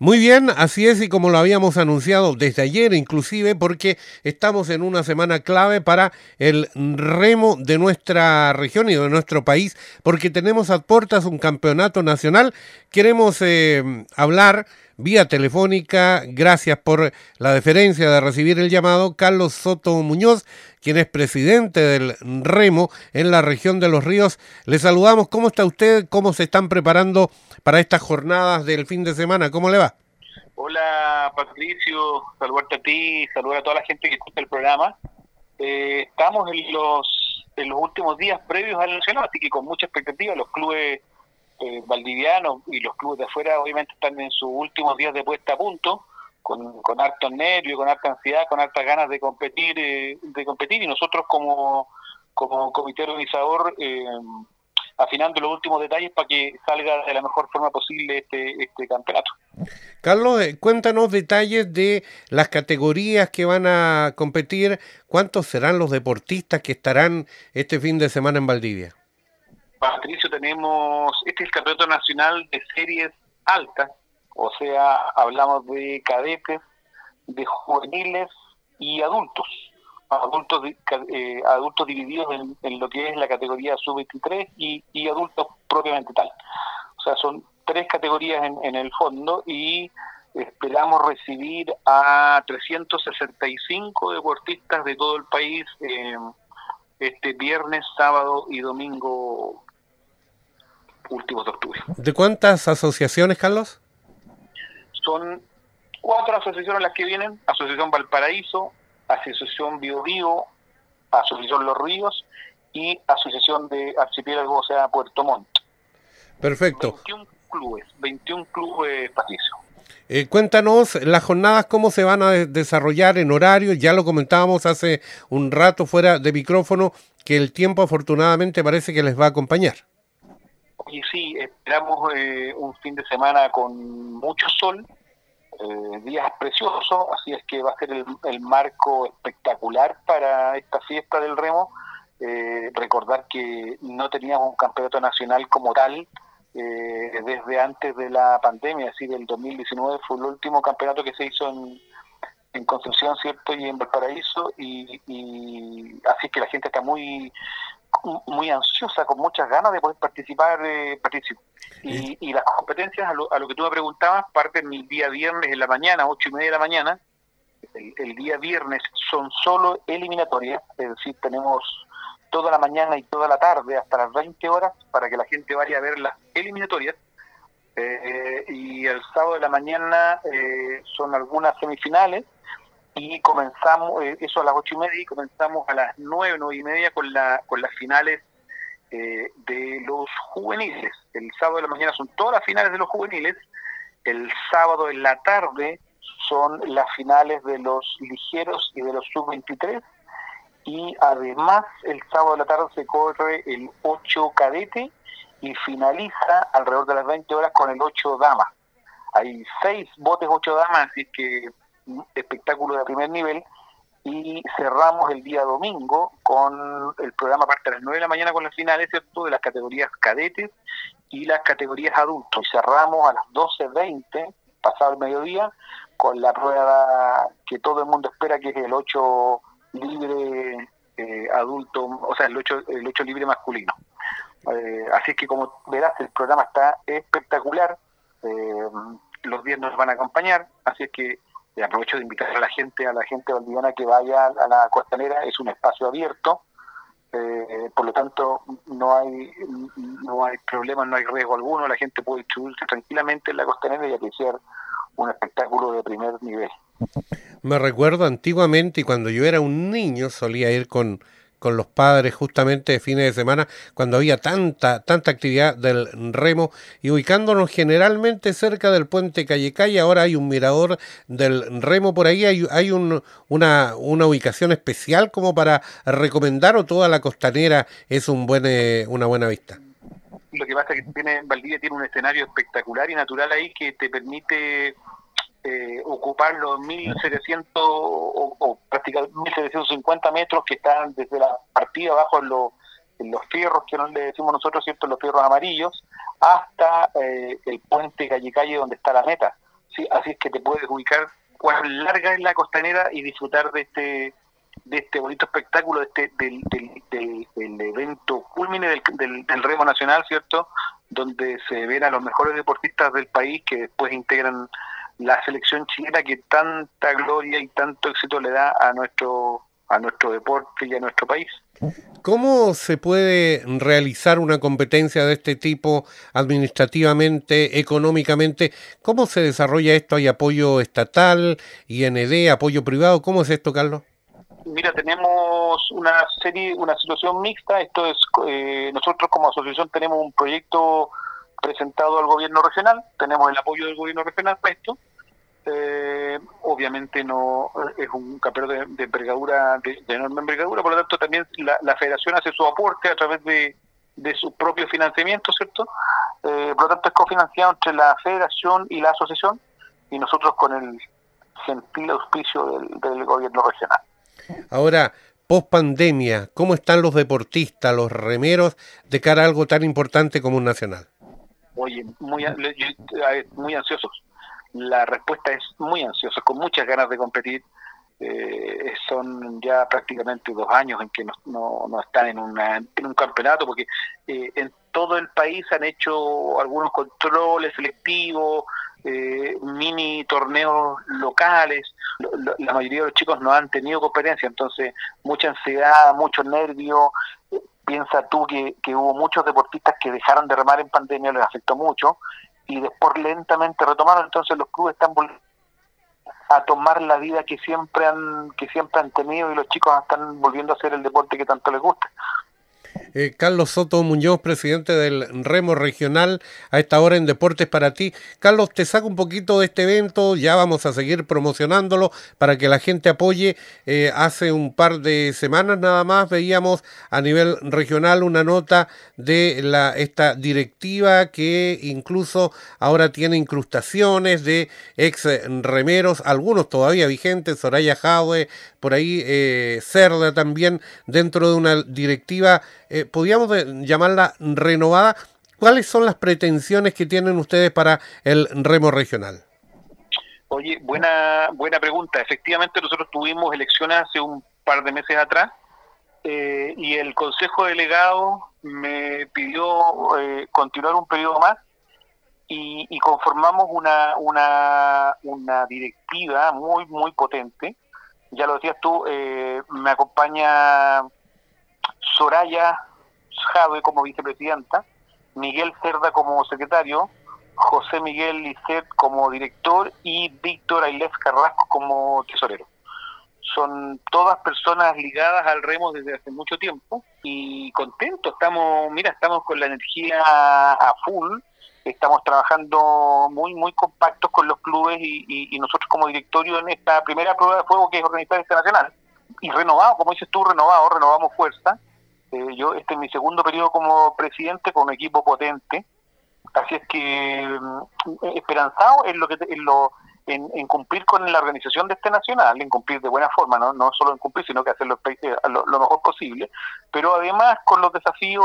Muy bien, así es y como lo habíamos anunciado desde ayer inclusive, porque estamos en una semana clave para el remo de nuestra región y de nuestro país, porque tenemos a puertas un campeonato nacional. Queremos eh, hablar vía telefónica, gracias por la deferencia de recibir el llamado, Carlos Soto Muñoz, quien es presidente del remo en la región de los ríos. Le saludamos, ¿cómo está usted? ¿Cómo se están preparando para estas jornadas del fin de semana? ¿Cómo le va? Hola Patricio, saludarte a ti, saludar a toda la gente que escucha el programa. Eh, estamos en los, en los últimos días previos al Nacional, así que con mucha expectativa los clubes eh, valdivianos y los clubes de afuera obviamente están en sus últimos días de puesta a punto, con, con harto nervio, con harta ansiedad, con hartas ganas de competir, eh, de competir y nosotros como, como comité organizador eh, afinando los últimos detalles para que salga de la mejor forma posible este, este campeonato. Carlos, eh, cuéntanos detalles de las categorías que van a competir, cuántos serán los deportistas que estarán este fin de semana en Valdivia. Patricio, tenemos, este es el campeonato nacional de series altas, o sea, hablamos de cadetes, de juveniles y adultos adultos eh, adultos divididos en, lo que es la categoría sub-23 y, y, adultos propiamente tal. O sea, son tres categorías en, el fondo y esperamos recibir a 365 deportistas de todo el país eh, este viernes, sábado y domingo últimos de octubre. ¿De cuántas asociaciones, Carlos? Son cuatro asociaciones las que vienen, Asociación Valparaíso, Asociación Bio Bio, Asociación Los Ríos y Asociación de Archipiélago, o sea, Puerto Montt. Perfecto. 21 clubes, 21 clubes, Patricio. Eh, cuéntanos las jornadas, cómo se van a desarrollar en horario. Ya lo comentábamos hace un rato fuera de micrófono, que el tiempo afortunadamente parece que les va a acompañar. Y sí, esperamos eh, un fin de semana con mucho sol, eh, días preciosos, así es que va a ser el, marco espectacular para esta fiesta del remo. Eh, recordar que no teníamos un campeonato nacional como tal eh, desde antes de la pandemia, así del 2019 fue el último campeonato que se hizo en, en Concepción, ¿cierto? Y en Valparaíso, y, y así que la gente está muy muy ansiosa, con muchas ganas de poder participar, eh, Y, las competencias, a lo, a lo, que tú me preguntabas, parten el día viernes en la mañana, ocho y media de la mañana. El, día viernes son solo eliminatorias, es decir, tenemos toda la mañana y toda la tarde hasta las 20 horas para que la gente vaya a ver las eliminatorias. Eh, y el sábado de la mañana eh, son algunas semifinales y comenzamos, eh, eso a las ocho y media, y comenzamos a las nueve, nueve y media con, la, con las finales eh, de los juveniles. El sábado de la mañana son todas las finales de los juveniles, el sábado en la tarde son las finales de los ligeros y de los sub-23, y además el sábado de la tarde se corre el 8 cadete y finaliza alrededor de las 20 horas con el 8 dama. Hay seis botes 8 damas, así que espectáculo de primer nivel y cerramos el día domingo con el programa parte a las 9 de la mañana con las finales ¿cierto? de las categorías cadetes y las categorías adultos. Y cerramos a las 12.20 pasado el mediodía con la prueba que todo el mundo espera que es el 8 libre eh, adulto o sea el 8, el 8 libre masculino. Eh, así que como verás el programa está espectacular. Eh, los días nos van a acompañar así es que aprovecho de invitar a la gente, a la gente valdiviana que vaya a la costanera, es un espacio abierto, eh, por lo tanto no hay no hay problema, no hay riesgo alguno, la gente puede distribuirse tranquilamente en la costanera y apreciar un espectáculo de primer nivel. Me recuerdo antiguamente y cuando yo era un niño solía ir con con los padres justamente de fines de semana cuando había tanta tanta actividad del remo y ubicándonos generalmente cerca del puente Calle Calle ahora hay un mirador del remo. Por ahí hay, hay un, una, una ubicación especial como para recomendar o toda la costanera es un buen eh, una buena vista. Lo que pasa es que tiene Valdivia tiene un escenario espectacular y natural ahí que te permite eh, ocupar los 1.700 o, o prácticamente 1.750 metros que están desde la partida abajo en, los, en los fierros que no le decimos nosotros, ¿cierto? los fierros amarillos, hasta eh, el puente calle calle donde está la meta. Sí, así es que te puedes ubicar cuán larga es la costanera y disfrutar de este de este bonito espectáculo, de este, del, del, del, evento culmine del, del, remo nacional, ¿cierto? Donde se ven a los mejores deportistas del país que después integran la selección chilena que tanta gloria y tanto éxito le da a nuestro a nuestro deporte y a nuestro país. ¿Cómo se puede realizar una competencia de este tipo administrativamente, económicamente? ¿Cómo se desarrolla esto? ¿Hay apoyo estatal, IND, apoyo privado? ¿Cómo es esto, Carlos? Mira, tenemos una serie, una situación mixta. Esto es, eh, nosotros como asociación tenemos un proyecto presentado al gobierno regional, tenemos el apoyo del gobierno regional para esto. Eh, obviamente no es un campeonato de, envergadura, de, enorme envergadura, por lo tanto también la, federación hace su aporte a través de, de su propio financiamiento, ¿cierto? Eh, por lo tanto es cofinanciado entre la federación y la asociación y nosotros con el gentil auspicio del gobierno regional. Ahora, post pandemia, ¿cómo están los deportistas, los remeros, de cara a algo tan importante como un nacional? Oye, muy, muy ansiosos. La respuesta es muy ansiosa, con muchas ganas de competir. Eh, son ya prácticamente dos años en que no, no, están en, una, en un campeonato, porque eh, en todo el país han hecho algunos controles selectivos, eh, mini torneos locales. La mayoría de los chicos no han tenido competencia, entonces mucha ansiedad, mucho nervio. Piensa tú que, que hubo muchos deportistas que dejaron de remar en pandemia, les afectó mucho, y después lentamente retomaron, entonces los clubes están volviendo a tomar la vida que siempre han que siempre han tenido y los chicos están volviendo a hacer el deporte que tanto les gusta. Eh, Carlos Soto Muñoz, presidente del Remo Regional, a esta hora en Deportes para ti. Carlos, te saco un poquito de este evento, ya vamos a seguir promocionándolo para que la gente apoye. Eh, hace un par de semanas nada más veíamos a nivel regional una nota de la, esta directiva que incluso ahora tiene incrustaciones de ex remeros, algunos todavía vigentes, Soraya Jaue, por ahí eh, Cerda también, dentro de una directiva eh, podríamos llamarla renovada. ¿Cuáles son las pretensiones que tienen ustedes para el remo regional? Oye, buena, buena pregunta. Efectivamente, nosotros tuvimos elecciones hace un par de meses atrás eh, y el Consejo Delegado me pidió eh, continuar un periodo más y, conformamos una, una, una directiva muy, muy potente. Ya lo decías tú, me acompaña Soraya Jave como vicepresidenta, Miguel Cerda como secretario, José Miguel Lisset como director y Víctor Ailés Carrasco como tesorero. Son todas personas ligadas al remo desde hace mucho tiempo y contentos. Estamos, mira, estamos con la energía a full, estamos trabajando muy, muy compactos con los clubes y, nosotros como directorio en esta primera prueba de fuego que es organizar este nacional. Y renovado, como dices tú, renovado, renovamos fuerza. Eh, yo este es mi segundo periodo como presidente con un equipo potente, así es que mm, esperanzado en lo que en lo en, cumplir con la organización de este nacional, en cumplir de buena forma, no, no solo en cumplir, sino que hacerlo eh, lo, mejor posible, pero además con los desafíos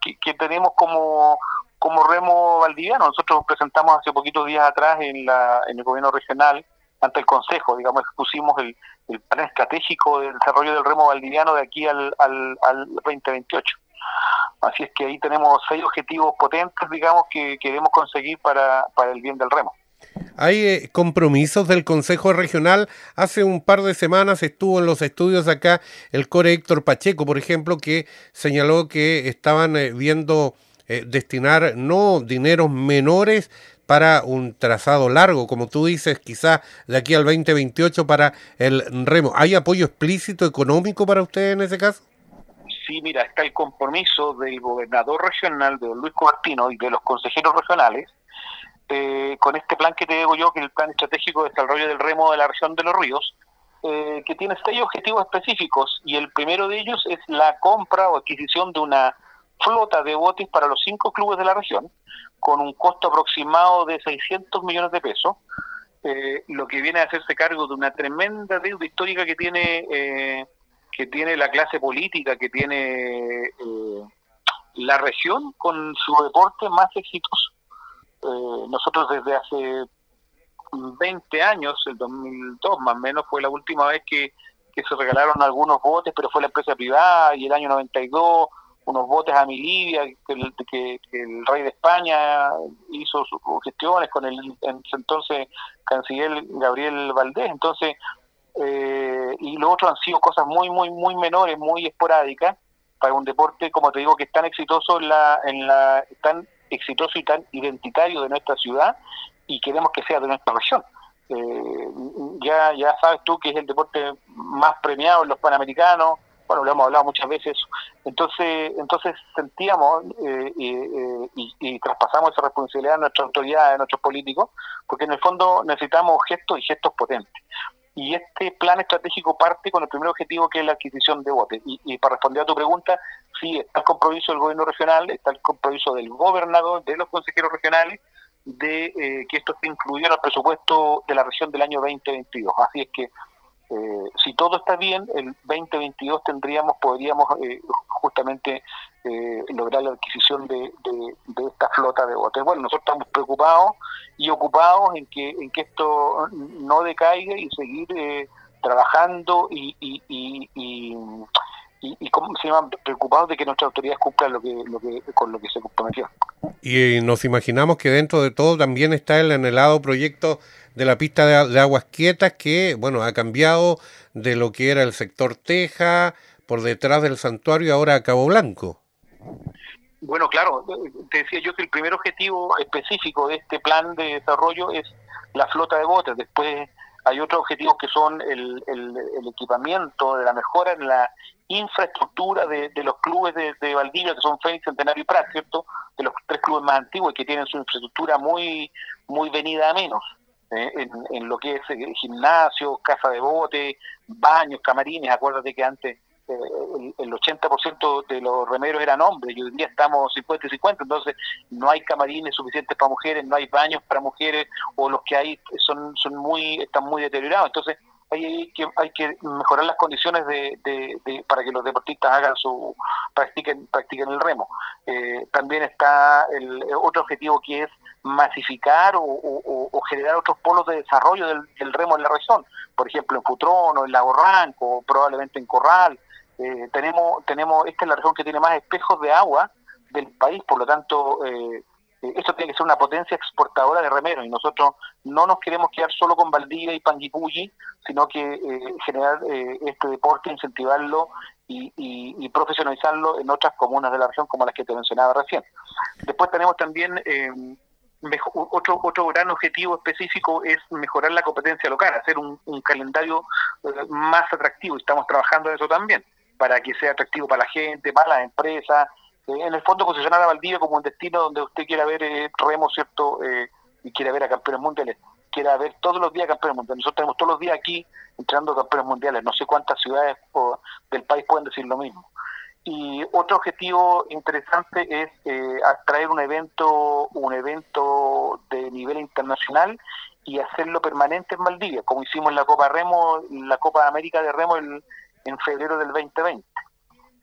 que, tenemos como, como remo valdiviano. Nosotros presentamos hace poquitos días atrás en, la, en el gobierno regional ante el Consejo, digamos, expusimos el, plan estratégico de desarrollo del remo valdiviano de aquí al, al, al 2028. Así es que ahí tenemos seis objetivos potentes, digamos, que queremos conseguir para, para el bien del remo. Hay eh, compromisos del Consejo Regional. Hace un par de semanas estuvo en los estudios acá el core Héctor Pacheco, por ejemplo, que señaló que estaban eh, viendo eh, destinar no dineros menores, para un trazado largo, como tú dices, quizás de aquí al 2028 para el remo. ¿Hay apoyo explícito económico para ustedes en ese caso? Sí, mira, está el compromiso del gobernador regional, de Luis Cuartino, y de los consejeros regionales, eh, con este plan que te digo yo, que es el Plan Estratégico de Desarrollo del Remo de la región de los ríos, eh, que tiene seis objetivos específicos, y el primero de ellos es la compra o adquisición de una flota de botes para los cinco clubes de la región, con un costo aproximado de 600 millones de pesos, eh, lo que viene a hacerse cargo de una tremenda deuda histórica que tiene eh, que tiene la clase política, que tiene eh, la región con su deporte más exitoso. nosotros desde hace 20 años, el 2002 más o menos, fue la última vez que, se regalaron algunos botes, pero fue la empresa privada, y el año 92 unos botes a Milivia, que, que, el rey de España hizo sus gestiones con el entonces canciller Gabriel Valdés, entonces, eh, y lo otro han sido cosas muy, muy, muy menores, muy esporádicas, para un deporte, como te digo, que es tan exitoso en la, en la tan exitoso y tan identitario de nuestra ciudad y queremos que sea de nuestra región. Eh, ya ya sabes tú que es el deporte más premiado en los panamericanos, bueno, lo hemos hablado muchas veces, entonces entonces sentíamos eh, eh, y, y, traspasamos esa responsabilidad a nuestras autoridades, a nuestros políticos, porque en el fondo necesitamos gestos y gestos potentes. Y este plan estratégico parte con el primer objetivo que es la adquisición de botes. Y, para responder a tu pregunta, sí, está el compromiso del gobierno regional, está el compromiso del gobernador, de los consejeros regionales, de eh, que esto incluido en el presupuesto de la región del año 2022. Así es que eh, si todo está bien, el 2022 tendríamos, podríamos eh, justamente eh, lograr la adquisición de, esta flota de botes. Bueno, nosotros estamos preocupados y ocupados en que, en que esto no decaiga y seguir trabajando y, y, y, y y, como se llaman preocupados de que nuestras autoridades cumplan lo que, lo que, con lo que se comprometió. Y nos imaginamos que dentro de todo también está el anhelado proyecto de la pista de, aguas quietas que, bueno, ha cambiado de lo que era el sector Teja, por detrás del santuario, ahora a Cabo Blanco. Bueno, claro, te decía yo que el primer objetivo específico de este plan de desarrollo es la flota de botes. Después hay otros objetivos que son el, el, equipamiento, de la mejora en la infraestructura de, los clubes de, de, Valdivia, que son Fénix, Centenario y Prat, ¿cierto? De los tres clubes más antiguos que tienen su infraestructura muy, muy venida a menos. ¿eh? en, lo que es eh, gimnasio, casa de bote, baños, camarines. Acuérdate que antes eh, el, 80% de los remeros eran hombres y hoy día estamos 50 y 50, entonces no hay camarines suficientes para mujeres, no hay baños para mujeres o los que hay son, son muy, están muy deteriorados. Entonces hay que, hay que mejorar las condiciones de, para que los deportistas hagan su practiquen practiquen el remo. Eh, también está el otro objetivo que es masificar o, generar otros polos de desarrollo del, remo en la región, por ejemplo en Putrono, en Lago Ranco, probablemente en Corral. Eh, tenemos tenemos esta es la región que tiene más espejos de agua del país, por lo tanto eh, eh, esto tiene que ser una potencia exportadora de remeros y nosotros no nos queremos quedar solo con Valdivia y Panguipulli, sino que eh, generar eh, este deporte, incentivarlo y, y, profesionalizarlo en otras comunas de la región como las que te mencionaba recién. Después tenemos también otro, otro gran objetivo específico es mejorar la competencia local, hacer un, un calendario más atractivo y estamos trabajando en eso también para que sea atractivo para la gente, para las empresas, eh, en el fondo posicionar a Valdivia como un destino donde usted quiera ver eh, remo, ¿cierto? Eh, y quiera ver a campeones mundiales, quiera ver todos los días campeones mundiales. Nosotros tenemos todos los días aquí entrenando campeones mundiales. No sé cuántas ciudades del país pueden decir lo mismo. Y otro objetivo interesante es eh, atraer un evento, un evento de nivel internacional y hacerlo permanente en Valdivia, como hicimos en la Copa Remo, la Copa América de Remo en febrero del 2020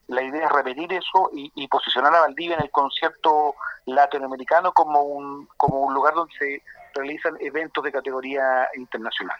la idea es repetir eso y, posicionar a Valdivia en el concierto latinoamericano como un, como un lugar donde se realizan eventos de categoría internacional.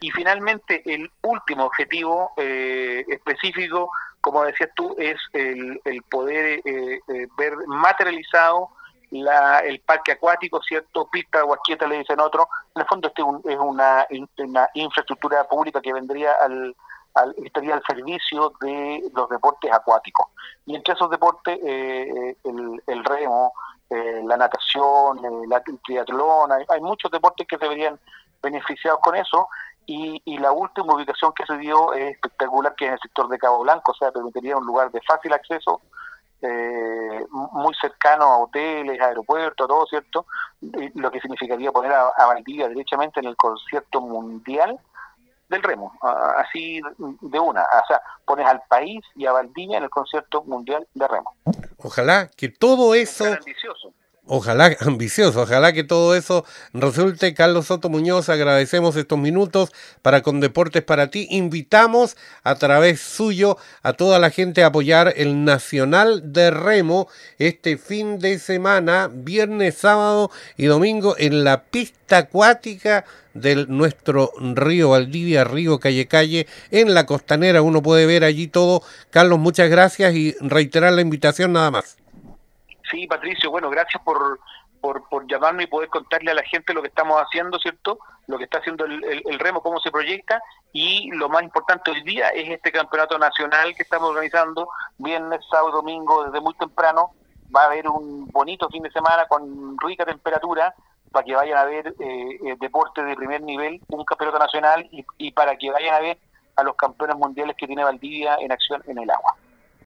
Y finalmente, el último objetivo eh, específico, como decías tú, es el, poder eh, eh, ver materializado la, el parque acuático, ¿cierto? Pista Guasquieta le dicen otro. En el fondo, este es una, una infraestructura pública que vendría al al, estaría al servicio de los deportes acuáticos. Y entre esos deportes, eh, el, remo, eh, la natación, eh, la, el triatlón, hay, muchos deportes que se verían beneficiados con eso. Y, la última ubicación que se dio es espectacular, que es en el sector de Cabo Blanco, o sea, permitiría un lugar de fácil acceso, muy cercano a hoteles, aeropuertos, todo, ¿cierto? lo que significaría poner a, a Valdivia derechamente en el concierto mundial del remo, así de una. O sea, pones al país y a Valdivia en el concierto mundial de remo. Ojalá que todo eso Ojalá, ambicioso, ojalá que todo eso resulte. Carlos Soto Muñoz, agradecemos estos minutos para Con Deportes para ti. Invitamos a través suyo a toda la gente a apoyar el Nacional de Remo este fin de semana, viernes, sábado y domingo en la pista acuática de nuestro río Valdivia, río Calle Calle, en la costanera. Uno puede ver allí todo. Carlos, muchas gracias y reiterar la invitación nada más. Sí, Patricio, bueno, gracias por, por, llamarme y poder contarle a la gente lo que estamos haciendo, ¿cierto? Lo que está haciendo el, el, remo, cómo se proyecta y lo más importante hoy día es este campeonato nacional que estamos organizando viernes, sábado, domingo, desde muy temprano. Va a haber un bonito fin de semana con rica temperatura para que vayan a ver eh, eh deporte de primer nivel, un campeonato nacional y, y para que vayan a ver a los campeones mundiales que tiene Valdivia en acción en el agua.